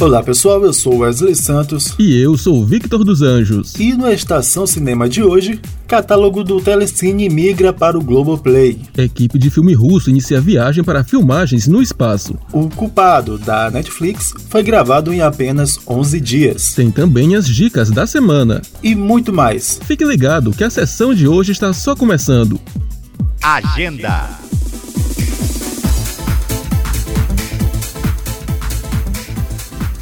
Olá pessoal, eu sou Wesley Santos. E eu sou Victor dos Anjos. E no Estação Cinema de hoje, catálogo do Telecine migra para o Globoplay. Equipe de filme russo inicia viagem para filmagens no espaço. O Culpado, da Netflix, foi gravado em apenas 11 dias. Tem também as dicas da semana. E muito mais. Fique ligado que a sessão de hoje está só começando. Agenda.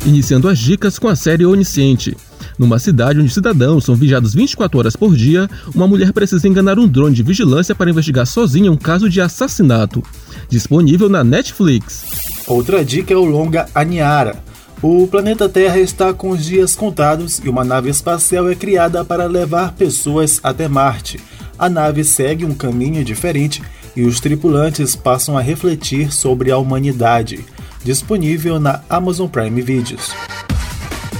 Iniciando as dicas com a série Onisciente. Numa cidade onde cidadãos são vigiados 24 horas por dia, uma mulher precisa enganar um drone de vigilância para investigar sozinha um caso de assassinato. Disponível na Netflix. Outra dica é o longa Aniara. O planeta Terra está com os dias contados e uma nave espacial é criada para levar pessoas até Marte. A nave segue um caminho diferente e os tripulantes passam a refletir sobre a humanidade disponível na Amazon Prime Videos.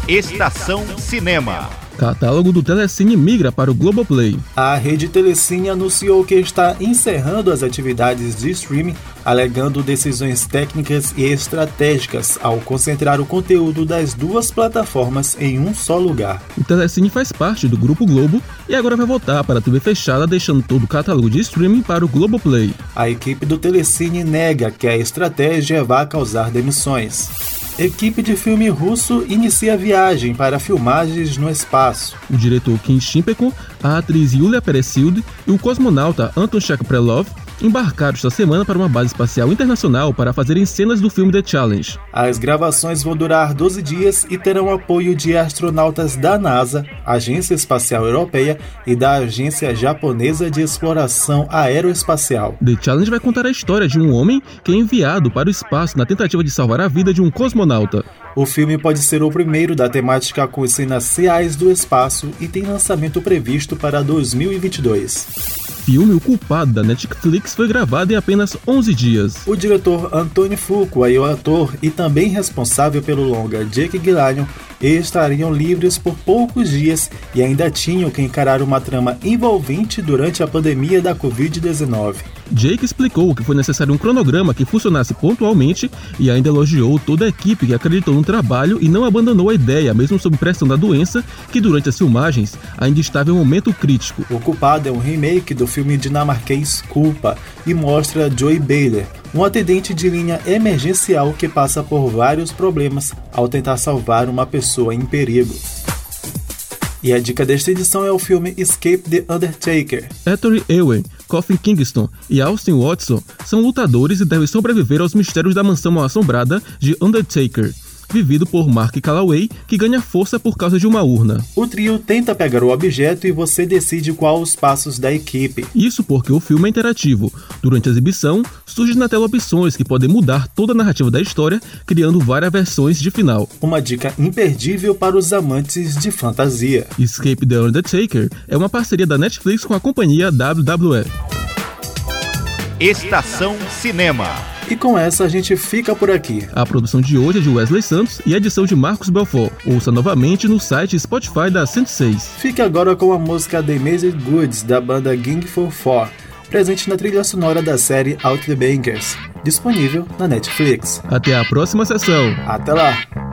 Estação Cinema. Catálogo do Telecine migra para o Globoplay. A rede Telecine anunciou que está encerrando as atividades de streaming, alegando decisões técnicas e estratégicas ao concentrar o conteúdo das duas plataformas em um só lugar. O Telecine faz parte do Grupo Globo e agora vai voltar para a TV fechada, deixando todo o catálogo de streaming para o Globoplay. A equipe do Telecine nega que a estratégia vá causar demissões. Equipe de filme russo inicia viagem para filmagens no espaço. O diretor Kim Shimpekon, a atriz Yulia Peresild e o cosmonauta Anton Shekprelov embarcaram esta semana para uma base espacial internacional para fazerem cenas do filme The Challenge. As gravações vão durar 12 dias e terão apoio de astronautas da NASA, Agência Espacial Europeia e da Agência Japonesa de Exploração Aeroespacial. The Challenge vai contar a história de um homem que é enviado para o espaço na tentativa de salvar a vida de um cosmonauta. O filme pode ser o primeiro da temática com cenas reais do espaço e tem lançamento previsto para 2022 filme O Culpado da Netflix foi gravado em apenas 11 dias. O diretor Antônio Fuqua e o ator e também responsável pelo longa Jake Gyllenhaal estariam livres por poucos dias e ainda tinham que encarar uma trama envolvente durante a pandemia da Covid-19. Jake explicou que foi necessário um cronograma que funcionasse pontualmente e ainda elogiou toda a equipe que acreditou no trabalho e não abandonou a ideia, mesmo sob pressão da doença, que durante as filmagens ainda estava em um momento crítico. O Culpado é um remake do filme dinamarquês Culpa e mostra Joey Baylor, um atendente de linha emergencial que passa por vários problemas ao tentar salvar uma pessoa em perigo. E a dica desta edição é o filme Escape the Undertaker. Ettore Ewen, Coffin Kingston e Austin Watson são lutadores e devem sobreviver aos mistérios da mansão assombrada de Undertaker vivido por Mark Calloway, que ganha força por causa de uma urna. O trio tenta pegar o objeto e você decide qual os passos da equipe. Isso porque o filme é interativo. Durante a exibição, surgem na tela opções que podem mudar toda a narrativa da história, criando várias versões de final. Uma dica imperdível para os amantes de fantasia. Escape the Undertaker é uma parceria da Netflix com a companhia WWE. Estação Cinema. E com essa a gente fica por aqui. A produção de hoje é de Wesley Santos e a edição de Marcos Belfort. Ouça novamente no site Spotify da 106. Fique agora com a música The Amazing Goods da banda for Four, presente na trilha sonora da série Out the Bankers, disponível na Netflix. Até a próxima sessão. Até lá!